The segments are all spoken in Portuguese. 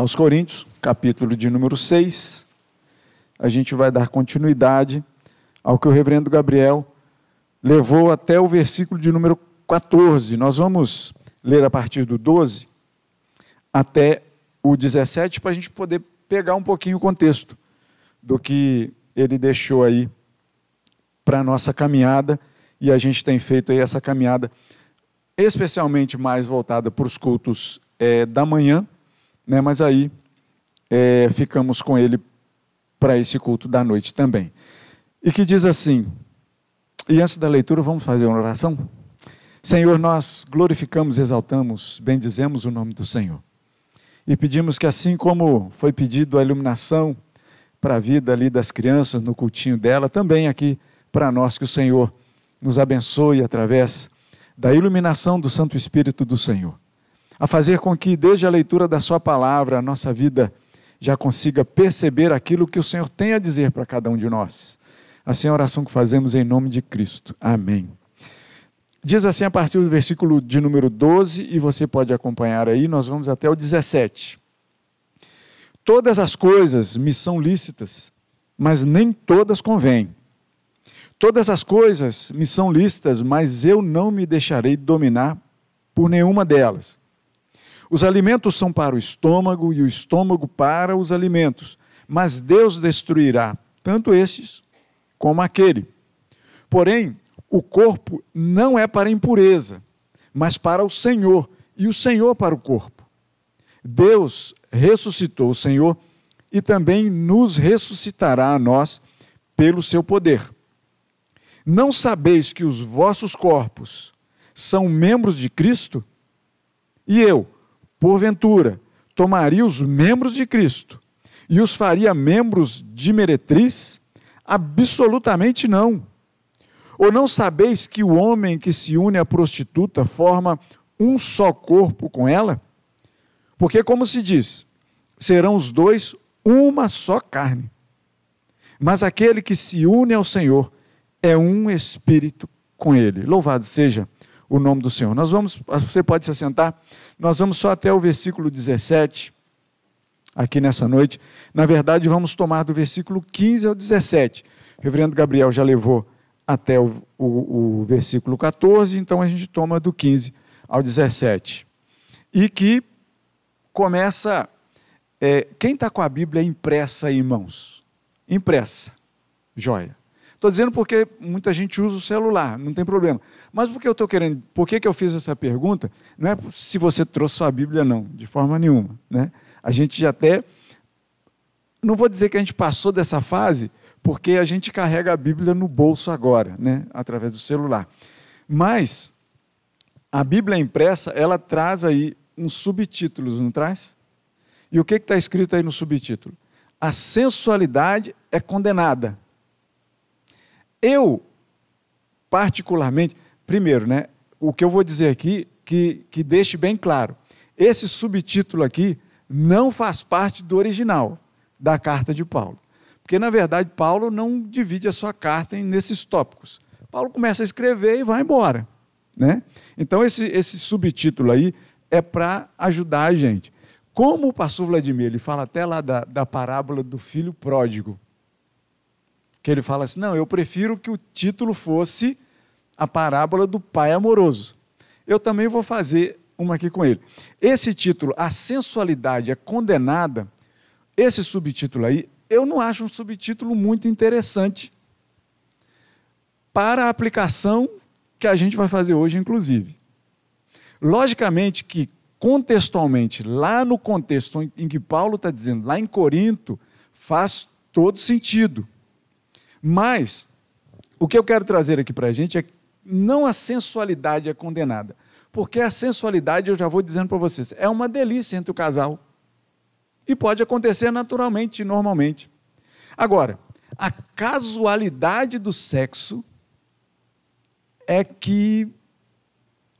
aos Coríntios, capítulo de número 6. A gente vai dar continuidade ao que o reverendo Gabriel levou até o versículo de número 14. Nós vamos ler a partir do 12 até o 17 para a gente poder pegar um pouquinho o contexto do que ele deixou aí para a nossa caminhada e a gente tem feito aí essa caminhada especialmente mais voltada para os cultos é, da manhã, né, mas aí é, ficamos com ele para esse culto da noite também. E que diz assim, e antes da leitura vamos fazer uma oração? Senhor, nós glorificamos, exaltamos, bendizemos o nome do Senhor. E pedimos que assim como foi pedido a iluminação para a vida ali das crianças no cultinho dela, também aqui para nós que o Senhor nos abençoe através da iluminação do Santo Espírito do Senhor, a fazer com que, desde a leitura da Sua palavra, a nossa vida já consiga perceber aquilo que o Senhor tem a dizer para cada um de nós. Assim é a oração que fazemos em nome de Cristo. Amém. Diz assim a partir do versículo de número 12, e você pode acompanhar aí, nós vamos até o 17. Todas as coisas me são lícitas, mas nem todas convêm. Todas as coisas me são lícitas, mas eu não me deixarei dominar por nenhuma delas. Os alimentos são para o estômago e o estômago para os alimentos, mas Deus destruirá tanto estes como aquele. Porém, o corpo não é para impureza, mas para o Senhor, e o Senhor para o corpo. Deus ressuscitou o Senhor e também nos ressuscitará a nós pelo seu poder. Não sabeis que os vossos corpos são membros de Cristo? E eu, porventura, tomaria os membros de Cristo e os faria membros de meretriz? Absolutamente não. Ou não sabeis que o homem que se une à prostituta forma um só corpo com ela? Porque, como se diz, serão os dois uma só carne. Mas aquele que se une ao Senhor é um espírito com ele. Louvado seja nome do Senhor. Nós vamos, você pode se assentar, nós vamos só até o versículo 17, aqui nessa noite. Na verdade, vamos tomar do versículo 15 ao 17. O reverendo Gabriel já levou até o, o, o versículo 14, então a gente toma do 15 ao 17. E que começa. É, quem está com a Bíblia impressa aí, irmãos? Impressa. Joia. Estou dizendo porque muita gente usa o celular, não tem problema. Mas por que eu estou querendo, por que, que eu fiz essa pergunta? Não é se você trouxe sua Bíblia, não, de forma nenhuma. Né? A gente já até. Não vou dizer que a gente passou dessa fase, porque a gente carrega a Bíblia no bolso agora, né? através do celular. Mas a Bíblia impressa, ela traz aí uns subtítulos, não traz? E o que está escrito aí no subtítulo? A sensualidade é condenada. Eu, particularmente, primeiro, né, o que eu vou dizer aqui, que, que deixe bem claro: esse subtítulo aqui não faz parte do original da carta de Paulo. Porque, na verdade, Paulo não divide a sua carta nesses tópicos. Paulo começa a escrever e vai embora. Né? Então, esse, esse subtítulo aí é para ajudar a gente. Como o pastor Vladimir, ele fala até lá da, da parábola do filho pródigo que ele fala assim: não, eu prefiro que o título fosse a parábola do pai amoroso. Eu também vou fazer uma aqui com ele. Esse título, A Sensualidade é Condenada, esse subtítulo aí, eu não acho um subtítulo muito interessante para a aplicação que a gente vai fazer hoje, inclusive. Logicamente que, contextualmente, lá no contexto em que Paulo está dizendo, lá em Corinto, faz todo sentido. Mas, o que eu quero trazer aqui para a gente é não a sensualidade é condenada. Porque a sensualidade, eu já vou dizendo para vocês, é uma delícia entre o casal. E pode acontecer naturalmente e normalmente. Agora, a casualidade do sexo é que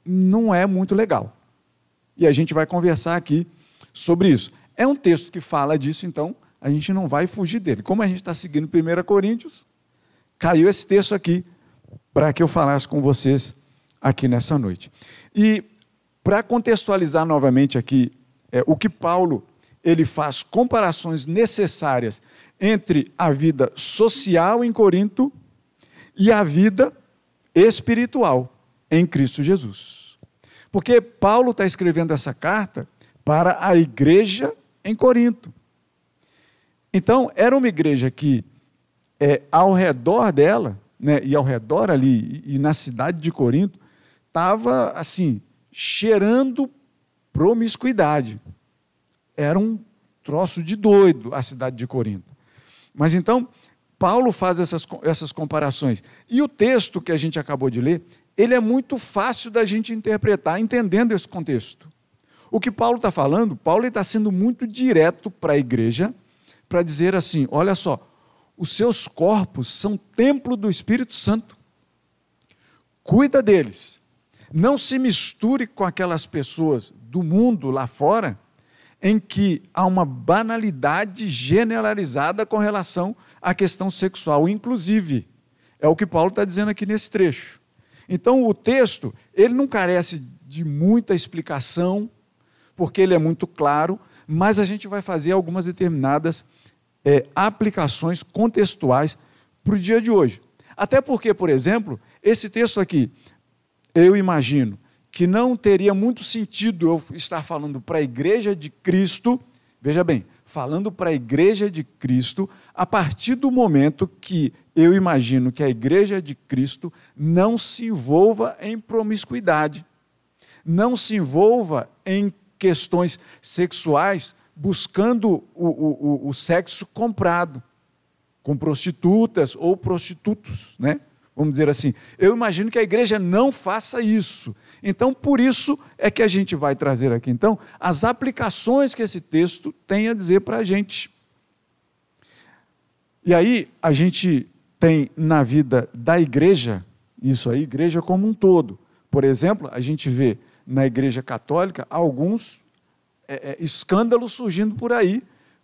não é muito legal. E a gente vai conversar aqui sobre isso. É um texto que fala disso, então a gente não vai fugir dele. Como a gente está seguindo 1 Coríntios, caiu esse texto aqui para que eu falasse com vocês aqui nessa noite. E para contextualizar novamente aqui é, o que Paulo ele faz comparações necessárias entre a vida social em Corinto e a vida espiritual em Cristo Jesus. Porque Paulo está escrevendo essa carta para a igreja em Corinto. Então, era uma igreja que, é, ao redor dela, né, e ao redor ali, e, na cidade de Corinto, estava assim, cheirando promiscuidade. Era um troço de doido a cidade de Corinto. Mas então, Paulo faz essas, essas comparações. E o texto que a gente acabou de ler, ele é muito fácil da gente interpretar, entendendo esse contexto. O que Paulo está falando, Paulo está sendo muito direto para a igreja, para dizer assim: olha só, os seus corpos são templo do Espírito Santo. Cuida deles. Não se misture com aquelas pessoas do mundo lá fora em que há uma banalidade generalizada com relação à questão sexual, inclusive. É o que Paulo está dizendo aqui nesse trecho. Então, o texto, ele não carece de muita explicação, porque ele é muito claro, mas a gente vai fazer algumas determinadas é, aplicações contextuais para o dia de hoje. Até porque, por exemplo, esse texto aqui, eu imagino que não teria muito sentido eu estar falando para a igreja de Cristo, veja bem, falando para a igreja de Cristo, a partir do momento que eu imagino que a igreja de Cristo não se envolva em promiscuidade, não se envolva em questões sexuais buscando o, o, o sexo comprado, com prostitutas ou prostitutos, né? Vamos dizer assim. Eu imagino que a igreja não faça isso. Então, por isso é que a gente vai trazer aqui, então, as aplicações que esse texto tem a dizer para a gente. E aí, a gente tem na vida da igreja, isso aí, igreja como um todo. Por exemplo, a gente vê na igreja católica alguns é, é, escândalos surgindo por aí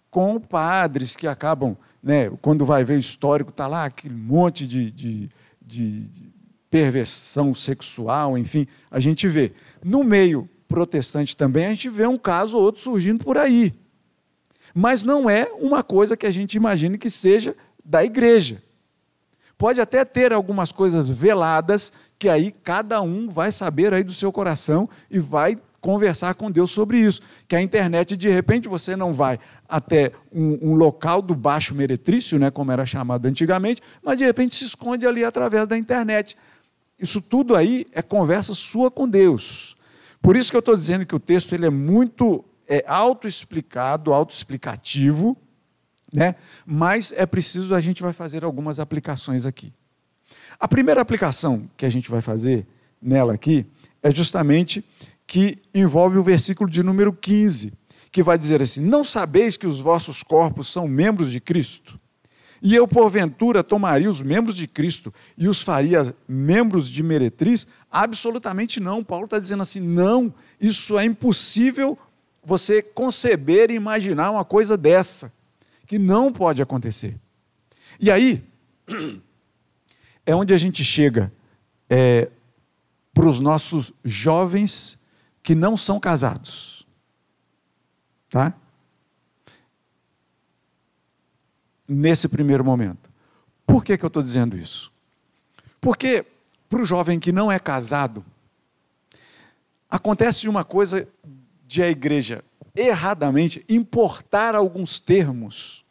com padres que acabam, né, quando vai ver o histórico, está lá aquele monte de, de, de perversão sexual, enfim, a gente vê. No meio protestante também, a gente vê um caso ou outro surgindo por aí. Mas não é uma coisa que a gente imagine que seja da igreja. Pode até ter algumas coisas veladas que aí cada um vai saber aí do seu coração e vai conversar com Deus sobre isso. Que a internet, de repente, você não vai até um, um, local do baixo meretrício, né, como era chamado antigamente, mas de repente se esconde ali através da internet. Isso tudo aí é conversa sua com Deus. Por isso que eu estou dizendo que o texto ele é muito é, autoexplicado, autoexplicativo, né? mas é preciso, a gente vai fazer algumas aplicações aqui. A primeira aplicação que a gente vai fazer nela aqui é justamente que envolve o versículo de número 15, que vai dizer assim: Não sabeis que os vossos corpos são membros de Cristo? E eu, porventura, tomaria os membros de Cristo e os faria membros de meretriz? Absolutamente não. Paulo está dizendo assim: não, isso é impossível você conceber e imaginar uma coisa dessa, que não pode acontecer. E aí, é onde a gente chega é, para os nossos jovens que não são casados. Tá? Nesse primeiro momento. Por que, que eu estou dizendo isso? Porque para o jovem que não é casado, acontece uma coisa de a igreja erradamente importar alguns termos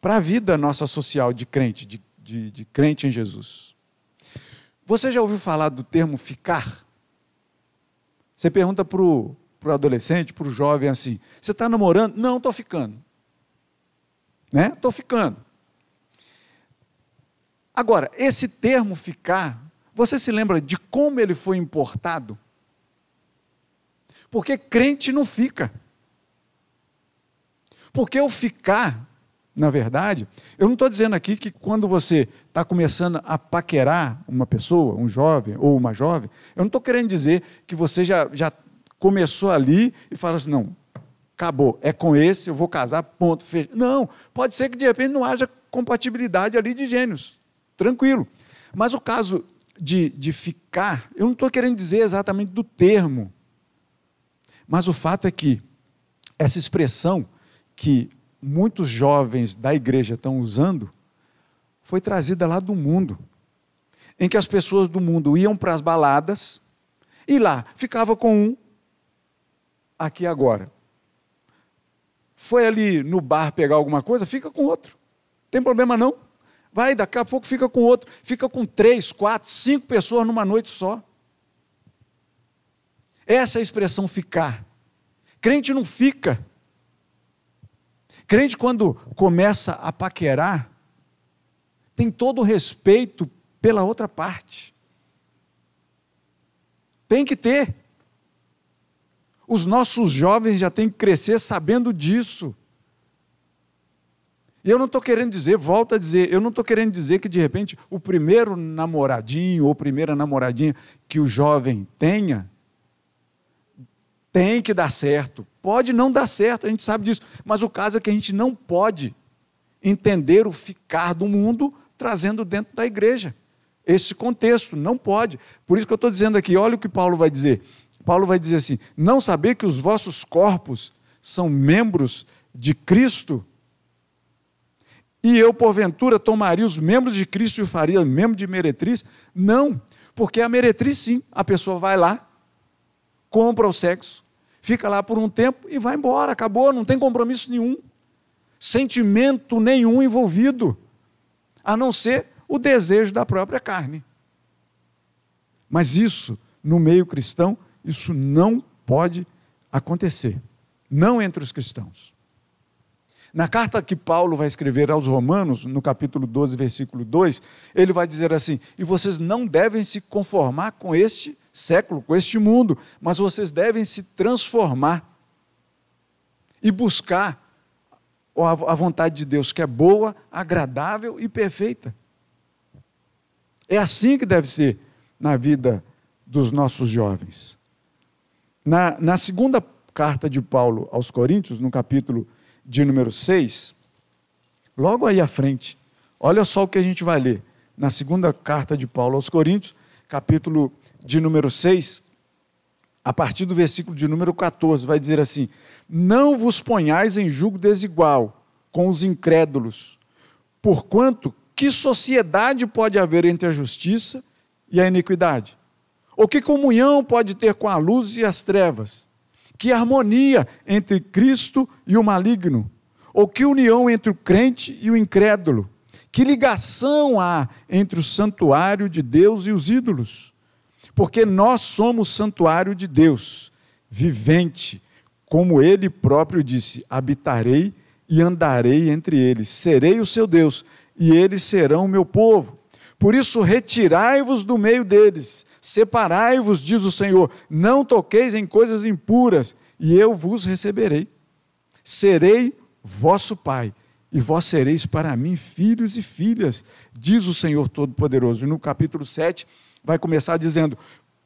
para a vida nossa social de crente, de, de, de crente em Jesus. Você já ouviu falar do termo ficar? Você pergunta para o adolescente, para o jovem assim: você está namorando? Não, estou ficando. Né? Estou ficando. Agora, esse termo ficar, você se lembra de como ele foi importado? Porque crente não fica. Porque o ficar, na verdade, eu não estou dizendo aqui que quando você está começando a paquerar uma pessoa, um jovem ou uma jovem, eu não estou querendo dizer que você já, já começou ali e fala assim, não, acabou, é com esse, eu vou casar, ponto, fecha. Não, pode ser que de repente não haja compatibilidade ali de gênios, tranquilo. Mas o caso de, de ficar, eu não estou querendo dizer exatamente do termo, mas o fato é que essa expressão que muitos jovens da igreja estão usando foi trazida lá do mundo, em que as pessoas do mundo iam para as baladas e lá ficava com um aqui agora. Foi ali no bar pegar alguma coisa, fica com outro. Tem problema não. Vai, daqui a pouco fica com outro. Fica com três, quatro, cinco pessoas numa noite só. Essa é a expressão ficar. Crente não fica. Crente, quando começa a paquerar, tem todo o respeito pela outra parte. Tem que ter. Os nossos jovens já têm que crescer sabendo disso. E eu não estou querendo dizer, volto a dizer, eu não estou querendo dizer que de repente o primeiro namoradinho ou primeira namoradinha que o jovem tenha tem que dar certo. Pode não dar certo, a gente sabe disso. Mas o caso é que a gente não pode entender o ficar do mundo trazendo dentro da igreja. Esse contexto, não pode. Por isso que eu estou dizendo aqui, olha o que Paulo vai dizer. Paulo vai dizer assim: não saber que os vossos corpos são membros de Cristo? E eu, porventura, tomaria os membros de Cristo e faria membro de meretriz? Não, porque a meretriz, sim, a pessoa vai lá, compra o sexo, fica lá por um tempo e vai embora, acabou, não tem compromisso nenhum, sentimento nenhum envolvido, a não ser o desejo da própria carne. Mas isso, no meio cristão, isso não pode acontecer. Não entre os cristãos. Na carta que Paulo vai escrever aos Romanos, no capítulo 12, versículo 2, ele vai dizer assim: E vocês não devem se conformar com este século, com este mundo, mas vocês devem se transformar e buscar a vontade de Deus, que é boa, agradável e perfeita. É assim que deve ser na vida dos nossos jovens. Na, na segunda carta de Paulo aos Coríntios, no capítulo de número 6, logo aí à frente, olha só o que a gente vai ler. Na segunda carta de Paulo aos Coríntios, capítulo de número 6, a partir do versículo de número 14, vai dizer assim: Não vos ponhais em julgo desigual com os incrédulos, porquanto que sociedade pode haver entre a justiça e a iniquidade? Ou que comunhão pode ter com a luz e as trevas? Que harmonia entre Cristo e o maligno? Ou que união entre o crente e o incrédulo? Que ligação há entre o santuário de Deus e os ídolos? Porque nós somos santuário de Deus, vivente, como ele próprio disse: habitarei e andarei entre eles, serei o seu Deus, e eles serão o meu povo. Por isso, retirai-vos do meio deles, separai-vos, diz o Senhor, não toqueis em coisas impuras, e eu vos receberei. Serei vosso Pai, e vós sereis para mim filhos e filhas, diz o Senhor Todo-Poderoso. E no capítulo 7, vai começar dizendo: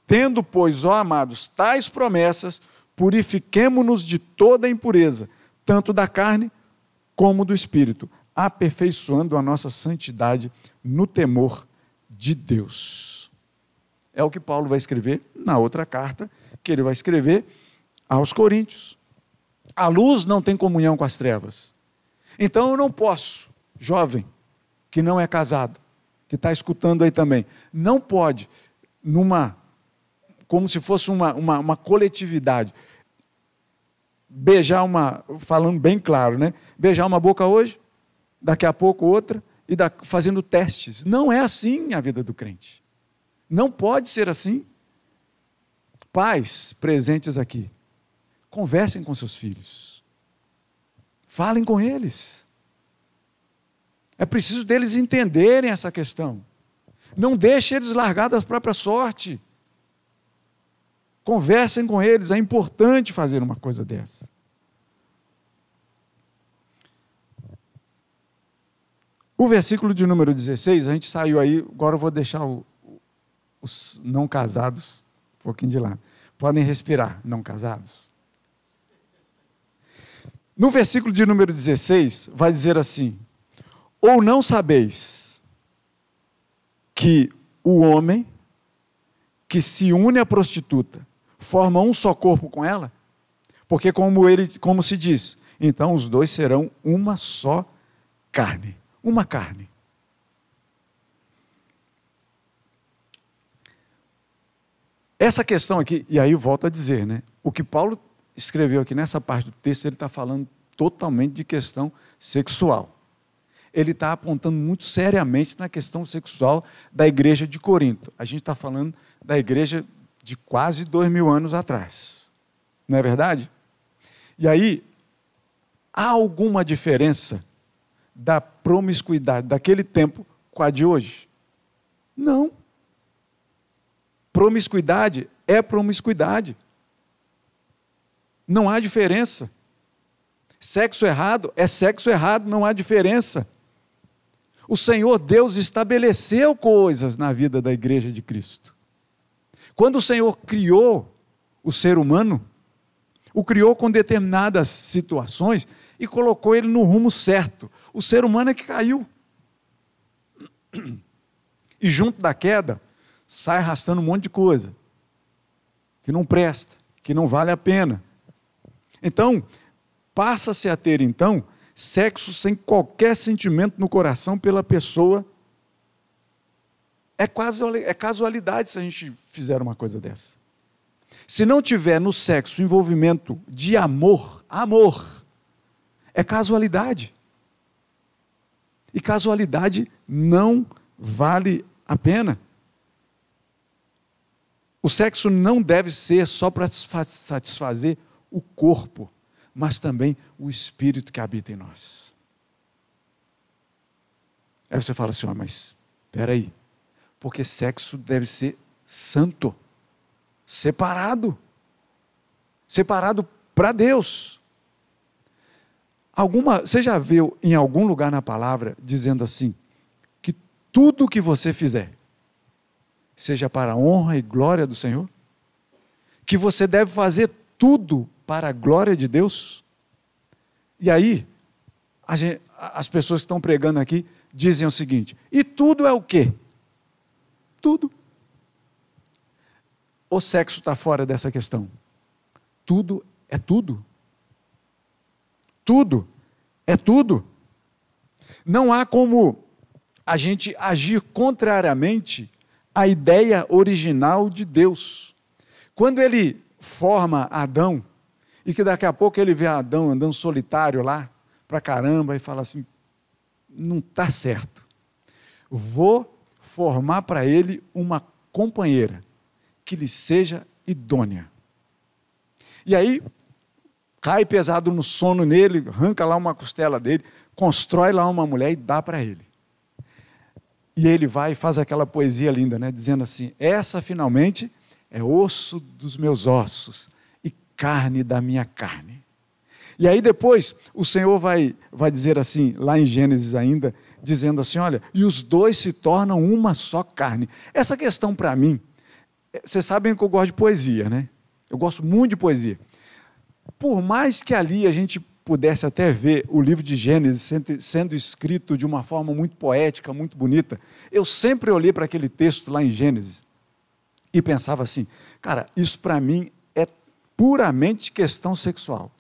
Tendo, pois, ó amados, tais promessas, purifiquemo-nos de toda impureza, tanto da carne como do espírito, aperfeiçoando a nossa santidade no temor de Deus. É o que Paulo vai escrever na outra carta que ele vai escrever aos Coríntios. A luz não tem comunhão com as trevas. Então eu não posso, jovem, que não é casado, que está escutando aí também, não pode, numa, como se fosse uma, uma, uma coletividade, beijar uma, falando bem claro, né? Beijar uma boca hoje, daqui a pouco outra, e da, fazendo testes. Não é assim a vida do crente. Não pode ser assim. Pais presentes aqui, conversem com seus filhos. Falem com eles. É preciso deles entenderem essa questão. Não deixe eles largar da própria sorte. Conversem com eles, é importante fazer uma coisa dessa. O versículo de número 16, a gente saiu aí, agora eu vou deixar o, os não casados um pouquinho de lado. Podem respirar, não casados. No versículo de número 16, vai dizer assim: Ou não sabeis que o homem que se une à prostituta forma um só corpo com ela? Porque como ele, como se diz, então os dois serão uma só carne, uma carne. Essa questão aqui, e aí volto a dizer, né? O que Paulo escreveu aqui nessa parte do texto, ele está falando totalmente de questão sexual. Ele está apontando muito seriamente na questão sexual da igreja de Corinto. A gente está falando da igreja de quase dois mil anos atrás. Não é verdade? E aí, há alguma diferença da promiscuidade daquele tempo com a de hoje? Não. Promiscuidade é promiscuidade. Não há diferença. Sexo errado é sexo errado, não há diferença. O Senhor Deus estabeleceu coisas na vida da igreja de Cristo. Quando o Senhor criou o ser humano, o criou com determinadas situações e colocou ele no rumo certo. O ser humano é que caiu. E junto da queda, sai arrastando um monte de coisa que não presta, que não vale a pena. Então, passa-se a ter então sexo sem qualquer sentimento no coração pela pessoa. É quase é casualidade se a gente fizer uma coisa dessa. Se não tiver no sexo envolvimento de amor, amor, é casualidade. E casualidade não vale a pena. O sexo não deve ser só para satisfazer o corpo, mas também o espírito que habita em nós. Aí você fala assim: oh, mas espera aí, porque sexo deve ser santo, separado, separado para Deus. Alguma, você já viu em algum lugar na palavra dizendo assim que tudo que você fizer seja para a honra e glória do Senhor? Que você deve fazer tudo para a glória de Deus? E aí, gente, as pessoas que estão pregando aqui dizem o seguinte: e tudo é o quê? Tudo. O sexo está fora dessa questão. Tudo é tudo. Tudo é tudo. Não há como a gente agir contrariamente a ideia original de Deus. Quando ele forma Adão, e que daqui a pouco ele vê Adão andando solitário lá, para caramba, e fala assim: não está certo. Vou formar para ele uma companheira que lhe seja idônea. E aí, cai pesado no sono nele, arranca lá uma costela dele, constrói lá uma mulher e dá para ele. E ele vai e faz aquela poesia linda, né? dizendo assim: Essa finalmente é osso dos meus ossos carne da minha carne. E aí depois o Senhor vai, vai dizer assim, lá em Gênesis ainda, dizendo assim: olha, e os dois se tornam uma só carne. Essa questão para mim, vocês sabem que eu gosto de poesia, né? Eu gosto muito de poesia. Por mais que ali a gente pudesse até ver o livro de Gênesis sendo escrito de uma forma muito poética, muito bonita, eu sempre olhei para aquele texto lá em Gênesis e pensava assim: cara, isso para mim é puramente questão sexual.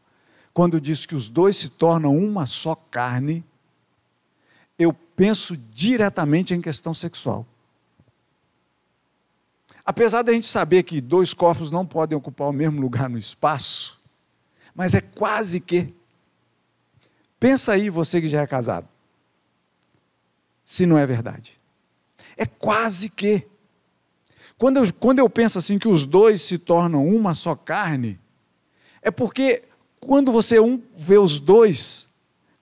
Quando diz que os dois se tornam uma só carne, eu penso diretamente em questão sexual. Apesar da gente saber que dois corpos não podem ocupar o mesmo lugar no espaço, mas é quase que Pensa aí, você que já é casado. Se não é verdade. É quase que. Quando eu, quando eu penso assim que os dois se tornam uma só carne, é porque quando você um vê os dois,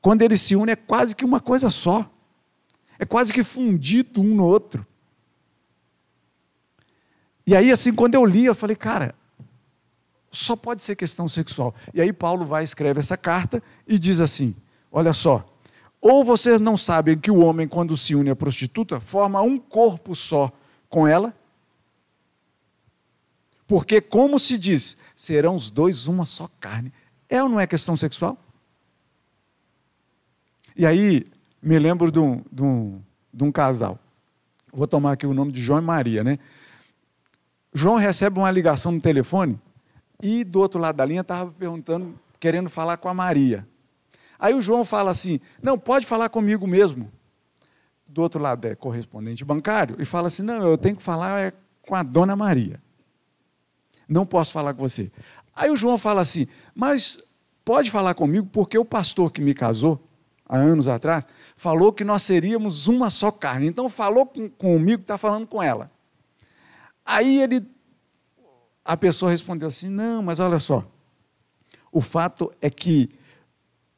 quando eles se unem, é quase que uma coisa só. É quase que fundido um no outro. E aí, assim, quando eu li, eu falei, cara, só pode ser questão sexual. E aí Paulo vai escreve essa carta e diz assim: Olha só. Ou vocês não sabem que o homem, quando se une à prostituta, forma um corpo só com ela? Porque, como se diz, serão os dois uma só carne. É ou não é questão sexual? E aí, me lembro de um, de um, de um casal. Vou tomar aqui o nome de João e Maria, né? João recebe uma ligação no telefone e do outro lado da linha estava perguntando, querendo falar com a Maria. Aí o João fala assim: Não, pode falar comigo mesmo. Do outro lado é correspondente bancário e fala assim: Não, eu tenho que falar é com a dona Maria. Não posso falar com você. Aí o João fala assim: Mas pode falar comigo porque o pastor que me casou, há anos atrás, falou que nós seríamos uma só carne. Então falou com, comigo, está falando com ela. Aí ele, a pessoa respondeu assim: Não, mas olha só. O fato é que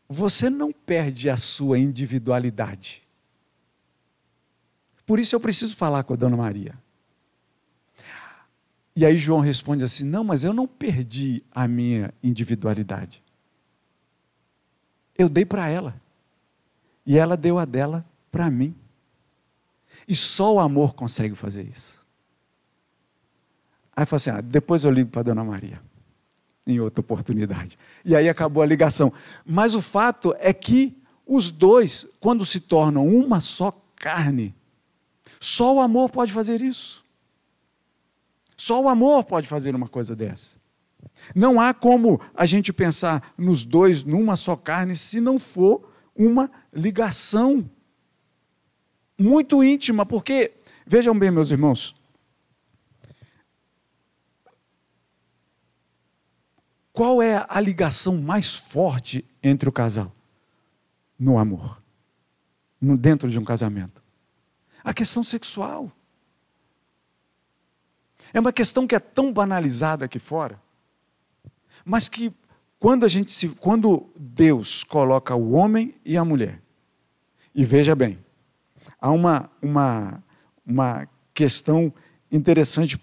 você não perde a sua individualidade. Por isso eu preciso falar com a dona Maria. E aí João responde assim: Não, mas eu não perdi a minha individualidade. Eu dei para ela. E ela deu a dela para mim. E só o amor consegue fazer isso. Aí fala assim: ah, depois eu ligo para a dona Maria, em outra oportunidade. E aí acabou a ligação. Mas o fato é que os dois, quando se tornam uma só carne, só o amor pode fazer isso. Só o amor pode fazer uma coisa dessa. Não há como a gente pensar nos dois numa só carne se não for uma ligação muito íntima, porque, vejam bem, meus irmãos, qual é a ligação mais forte entre o casal? No amor, no, dentro de um casamento. A questão sexual. É uma questão que é tão banalizada aqui fora, mas que quando a gente se, quando Deus coloca o homem e a mulher, e veja bem, há uma, uma, uma questão interessante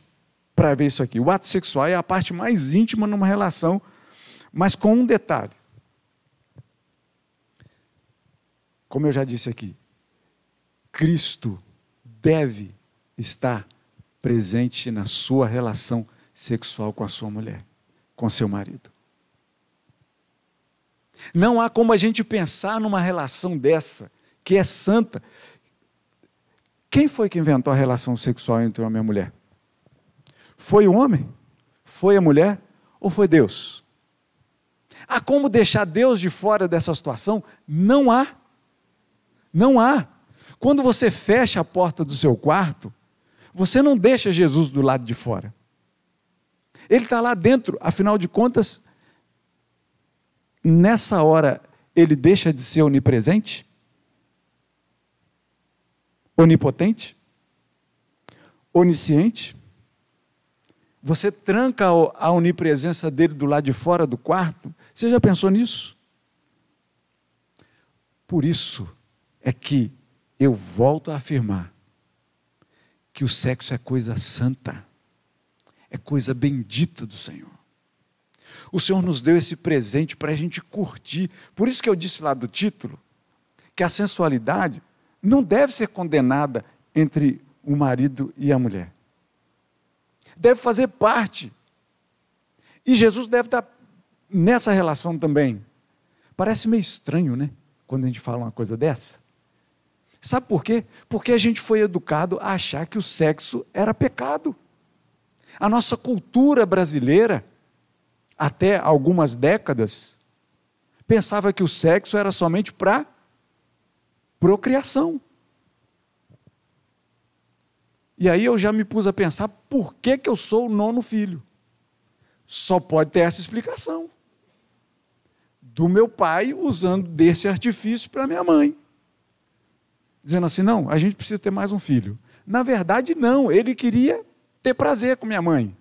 para ver isso aqui. O ato sexual é a parte mais íntima numa relação, mas com um detalhe. Como eu já disse aqui, Cristo deve estar presente na sua relação sexual com a sua mulher, com seu marido. Não há como a gente pensar numa relação dessa, que é santa. Quem foi que inventou a relação sexual entre homem e mulher? Foi o homem? Foi a mulher? Ou foi Deus? Há como deixar Deus de fora dessa situação? Não há. Não há. Quando você fecha a porta do seu quarto, você não deixa Jesus do lado de fora. Ele está lá dentro, afinal de contas, nessa hora ele deixa de ser onipresente? Onipotente? Onisciente? Você tranca a onipresença dele do lado de fora do quarto? Você já pensou nisso? Por isso é que eu volto a afirmar que o sexo é coisa santa, é coisa bendita do Senhor. O Senhor nos deu esse presente para a gente curtir. Por isso que eu disse lá do título que a sensualidade não deve ser condenada entre o marido e a mulher. Deve fazer parte. E Jesus deve estar nessa relação também. Parece meio estranho, né? Quando a gente fala uma coisa dessa. Sabe por quê? Porque a gente foi educado a achar que o sexo era pecado. A nossa cultura brasileira até algumas décadas, pensava que o sexo era somente para procriação. E aí eu já me pus a pensar por que, que eu sou o nono filho. Só pode ter essa explicação. Do meu pai usando desse artifício para minha mãe. Dizendo assim: não, a gente precisa ter mais um filho. Na verdade, não, ele queria ter prazer com minha mãe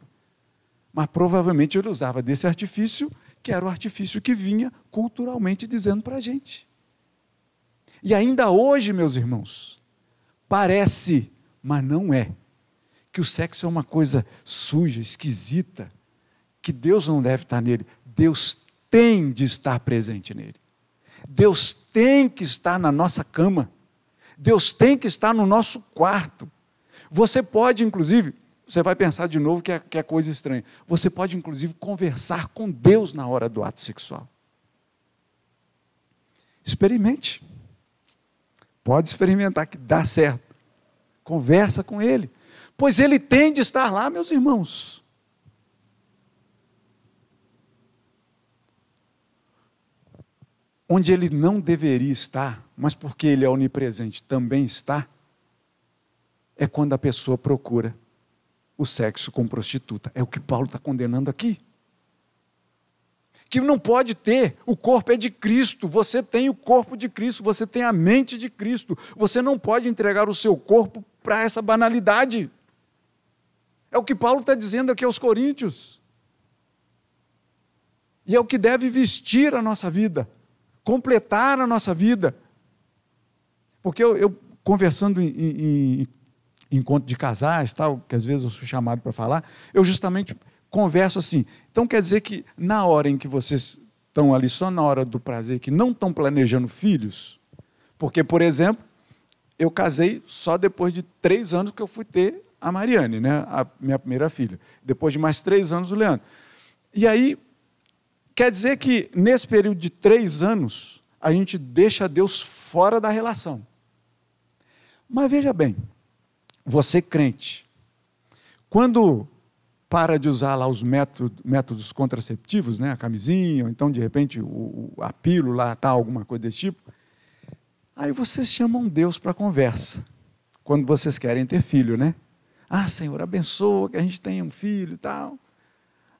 mas provavelmente ele usava desse artifício, que era o artifício que vinha culturalmente dizendo para a gente. E ainda hoje, meus irmãos, parece, mas não é, que o sexo é uma coisa suja, esquisita, que Deus não deve estar nele. Deus tem de estar presente nele. Deus tem que estar na nossa cama. Deus tem que estar no nosso quarto. Você pode, inclusive, você vai pensar de novo que é, que é coisa estranha. Você pode, inclusive, conversar com Deus na hora do ato sexual. Experimente. Pode experimentar que dá certo. Conversa com Ele. Pois Ele tem de estar lá, meus irmãos. Onde ele não deveria estar, mas porque ele é onipresente também está, é quando a pessoa procura o sexo com prostituta. É o que Paulo está condenando aqui. Que não pode ter, o corpo é de Cristo, você tem o corpo de Cristo, você tem a mente de Cristo, você não pode entregar o seu corpo para essa banalidade. É o que Paulo está dizendo aqui aos Coríntios. E é o que deve vestir a nossa vida, completar a nossa vida. Porque eu, eu conversando em, em, em, encontro de casais, tal, que às vezes eu sou chamado para falar, eu justamente converso assim. Então quer dizer que na hora em que vocês estão ali só na hora do prazer, que não estão planejando filhos, porque, por exemplo, eu casei só depois de três anos que eu fui ter a Mariane, né, a minha primeira filha. Depois de mais três anos, o Leandro. E aí, quer dizer que nesse período de três anos, a gente deixa Deus fora da relação. Mas veja bem, você crente, quando para de usar lá os métodos, métodos contraceptivos, né, a camisinha, ou então de repente o, a pílula, tal, alguma coisa desse tipo, aí vocês chamam Deus para conversa, quando vocês querem ter filho, né? Ah, Senhor, abençoa que a gente tenha um filho e tal.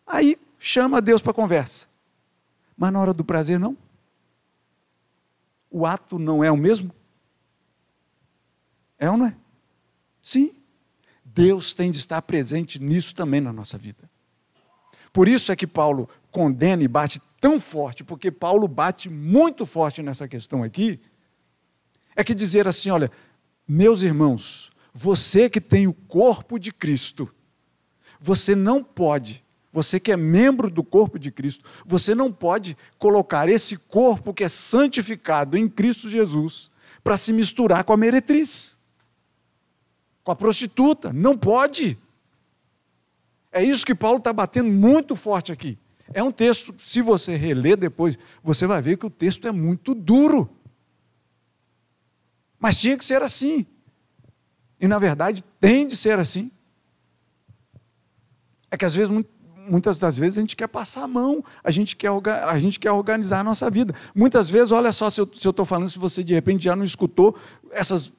Aí chama Deus para conversa. Mas na hora do prazer, não? O ato não é o mesmo? É ou não é? Sim. Deus tem de estar presente nisso também na nossa vida. Por isso é que Paulo condena e bate tão forte, porque Paulo bate muito forte nessa questão aqui. É que dizer assim: olha, meus irmãos, você que tem o corpo de Cristo, você não pode, você que é membro do corpo de Cristo, você não pode colocar esse corpo que é santificado em Cristo Jesus para se misturar com a meretriz, com a prostituta. Não pode. É isso que Paulo está batendo muito forte aqui. É um texto, se você reler depois, você vai ver que o texto é muito duro. Mas tinha que ser assim. E, na verdade, tem de ser assim. É que, às vezes, muitas das vezes, a gente quer passar a mão, a gente quer, a gente quer organizar a nossa vida. Muitas vezes, olha só se eu estou falando, se você de repente já não escutou essas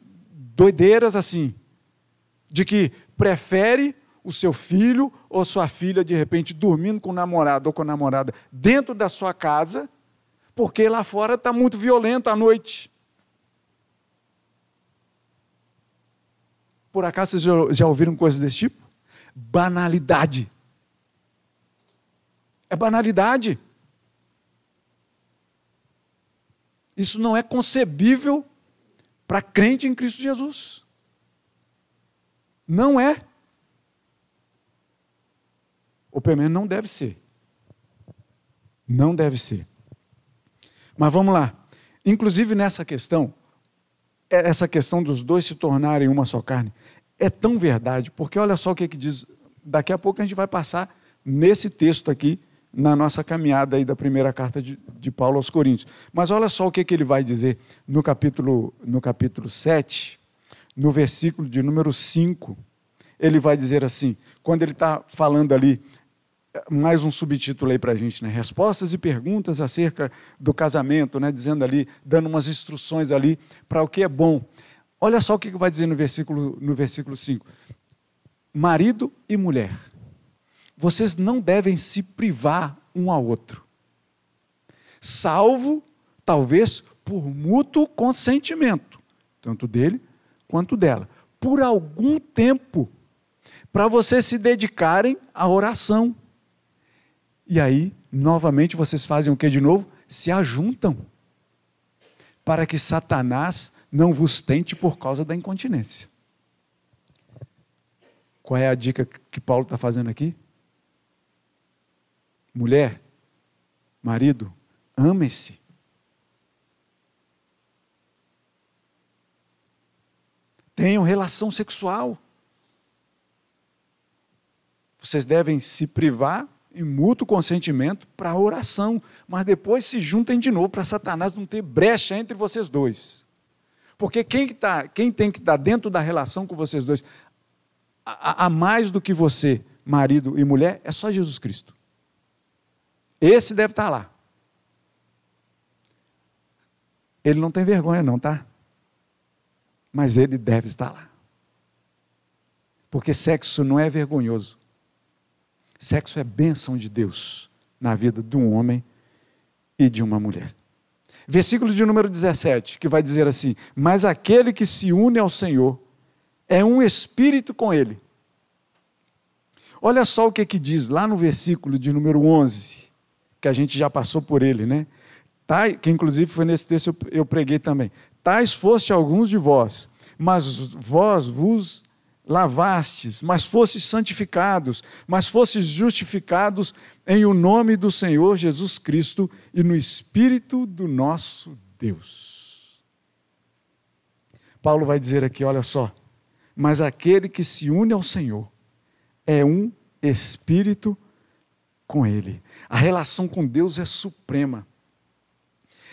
doideiras assim, de que prefere o seu filho ou sua filha, de repente, dormindo com o namorado ou com a namorada dentro da sua casa, porque lá fora está muito violento à noite. Por acaso vocês já, ouviram coisas desse tipo? Banalidade. É banalidade. Isso não é concebível para crente em Cristo Jesus. Não é. Ou pelo menos não deve ser. Não deve ser. Mas vamos lá. Inclusive nessa questão, é, essa questão dos dois se tornarem uma só carne é tão verdade, porque olha só o que, que diz. Daqui a pouco a gente vai passar nesse texto aqui, na nossa caminhada aí da primeira carta de, de Paulo aos Coríntios. Mas olha só o que, que ele vai dizer no capítulo, no capítulo 7, no versículo de número 5. Ele vai dizer assim, quando ele está falando ali mais um subtítulo aí para a gente, né? Respostas e perguntas acerca do casamento, né? Dizendo ali, dando umas instruções ali para o que é bom. Olha só o que vai dizer no versículo, no versículo 5. Marido e mulher, vocês não devem se privar um ao outro, salvo, talvez, por mútuo consentimento, tanto dele quanto dela, por algum tempo, para vocês se dedicarem à oração e aí, novamente, vocês fazem o que de novo? Se ajuntam. Para que Satanás não vos tente por causa da incontinência. Qual é a dica que Paulo está fazendo aqui? Mulher, marido, amem-se. Tenham relação sexual. Vocês devem se privar em mútuo consentimento para a oração, mas depois se juntem de novo para Satanás não ter brecha entre vocês dois. Porque quem, que tá, quem tem que estar dentro da relação com vocês dois, a, a mais do que você, marido e mulher, é só Jesus Cristo. Esse deve estar lá. Ele não tem vergonha, não, tá? Mas ele deve estar lá. Porque sexo não é vergonhoso. Sexo é bênção de Deus na vida de um homem e de uma mulher. Versículo de número 17, que vai dizer assim: Mas aquele que se une ao Senhor é um espírito com ele. Olha só o que, que diz lá no versículo de número 11, que a gente já passou por ele, né? Que inclusive foi nesse texto eu, preguei também. Tais foste alguns de vós, mas vós vos lavastes, mas fostes santificados, mas fostes justificados em o nome do Senhor Jesus Cristo e no Espírito do nosso Deus. Paulo vai dizer aqui, olha só, mas aquele que se une ao Senhor é um espírito com Ele. A relação com Deus é suprema.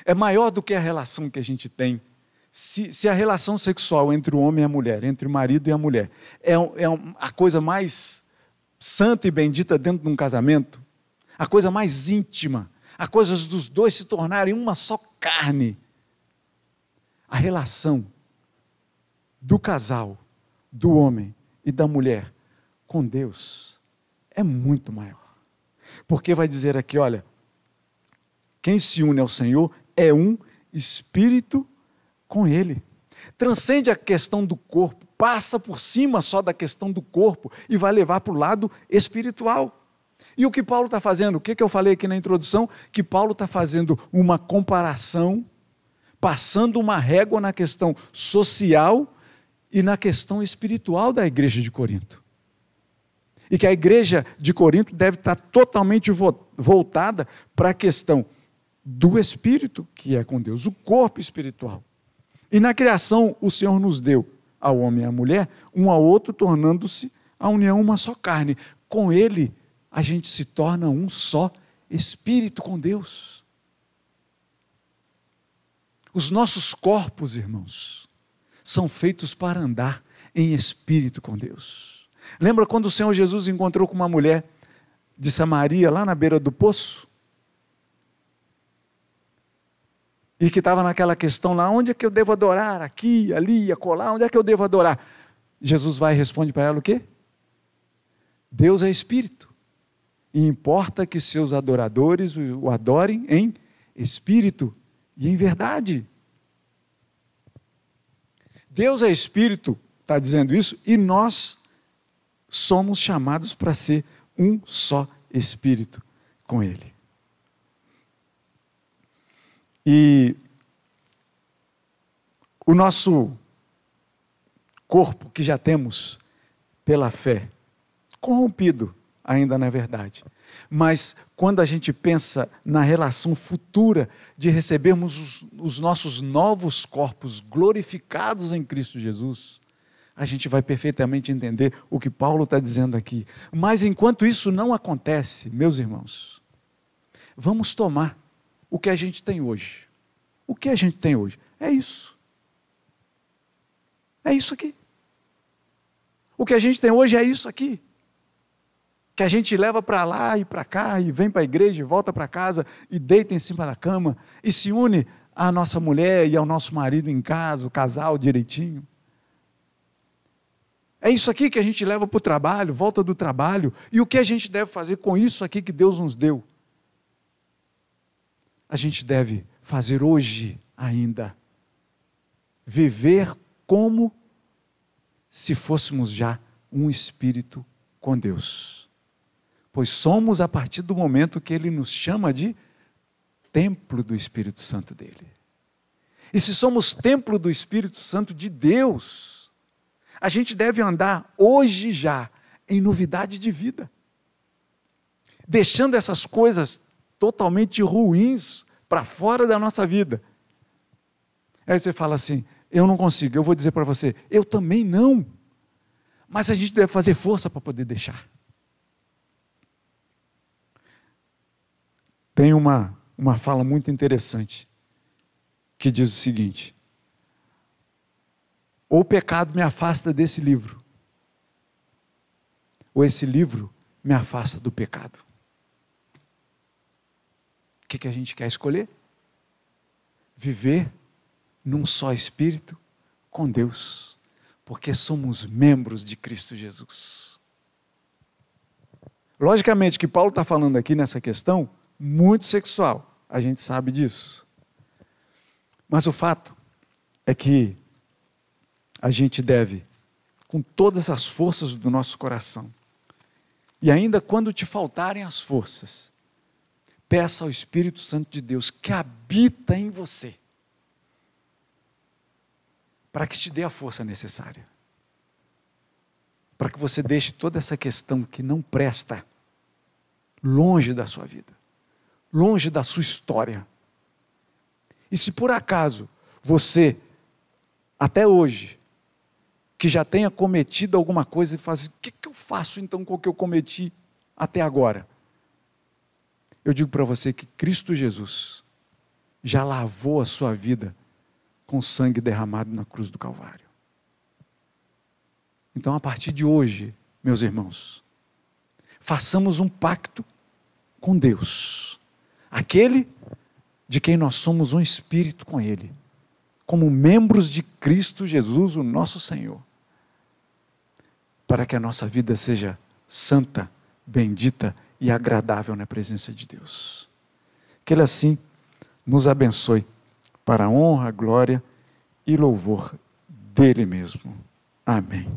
É maior do que a relação que a gente tem se, se, a relação sexual entre o homem e a mulher, entre o marido e a mulher, é, é a coisa mais santa e bendita dentro de um casamento, a coisa mais íntima, a coisa dos dois se tornarem uma só carne, a relação do casal, do homem e da mulher com Deus é muito maior. Porque vai dizer aqui, olha, quem se une ao Senhor é um espírito com Ele. Transcende a questão do corpo, passa por cima só da questão do corpo e vai levar para o lado espiritual. E o que Paulo está fazendo? O que, que eu falei aqui na introdução? Que Paulo está fazendo uma comparação, passando uma régua na questão social e na questão espiritual da igreja de Corinto. E que a igreja de Corinto deve estar totalmente voltada para a questão do espírito, que é com Deus, o corpo espiritual. E na criação, o Senhor nos deu ao homem e à mulher, um ao outro, tornando-se a união uma só carne. Com Ele, a gente se torna um só espírito com Deus. Os nossos corpos, irmãos, são feitos para andar em espírito com Deus. Lembra quando o Senhor Jesus encontrou com uma mulher de Samaria, lá na beira do poço? e que estava naquela questão lá, onde é que eu devo adorar? Aqui, ali, acolá, onde é que eu devo adorar? Jesus vai e responde para ela o quê? Deus é espírito. E importa que seus adoradores o adorem em espírito e em verdade. Deus é espírito, está dizendo isso, e nós somos chamados para ser um só espírito com Ele. E o nosso corpo que já temos pela fé, corrompido ainda na verdade. Mas quando a gente pensa na relação futura de recebermos os, os, nossos novos corpos glorificados em Cristo Jesus, a gente vai perfeitamente entender o que Paulo está dizendo aqui. Mas enquanto isso não acontece, meus irmãos, vamos tomar o que a gente tem hoje. O que a gente tem hoje? É isso. É isso aqui. O que a gente tem hoje é isso aqui. Que a gente leva para lá e para cá, e vem para a igreja, e volta para casa, e deita em cima da cama, e se une à nossa mulher e ao nosso marido em casa, o casal direitinho. É isso aqui que a gente leva para o trabalho, volta do trabalho, e o que a gente deve fazer com isso aqui que Deus nos deu? a gente deve fazer hoje ainda. Viver como se fôssemos já um espírito com Deus. Pois somos a partir do momento que Ele nos chama de templo do Espírito Santo dele. E se somos templo do Espírito Santo de Deus, a gente deve andar hoje já em novidade de vida, deixando essas coisas totalmente ruins para fora da nossa vida. Aí você fala assim: eu não consigo. Eu vou dizer para você: eu também não. Mas a gente deve fazer força para poder deixar. Tem uma, uma fala muito interessante que diz o seguinte: ou o pecado me afasta desse livro, ou esse livro me afasta do pecado. O que, que a gente quer escolher? Viver num só espírito com Deus, porque somos membros de Cristo Jesus. Logicamente que Paulo está falando aqui nessa questão muito sexual, a gente sabe disso. Mas o fato é que a gente deve, com todas as forças do nosso coração, e ainda quando te faltarem as forças, peça ao Espírito Santo de Deus que habita em você, para que te dê a força necessária. Para que você deixe toda essa questão que não presta longe da sua vida, longe da sua história. E se por acaso você, até hoje, que já tenha cometido alguma coisa e faz, o que, que eu faço então com o que eu cometi até agora? Eu digo para você que Cristo Jesus já lavou a sua vida com sangue derramado na cruz do Calvário. Então, a partir de hoje, meus irmãos, façamos um pacto com Deus, aquele de quem nós somos um espírito com Ele, como membros de Cristo Jesus, o nosso Senhor para que a nossa vida seja santa, bendita e agradável na presença de Deus. Que Ele assim nos abençoe para a honra, glória e louvor dele mesmo. Amém.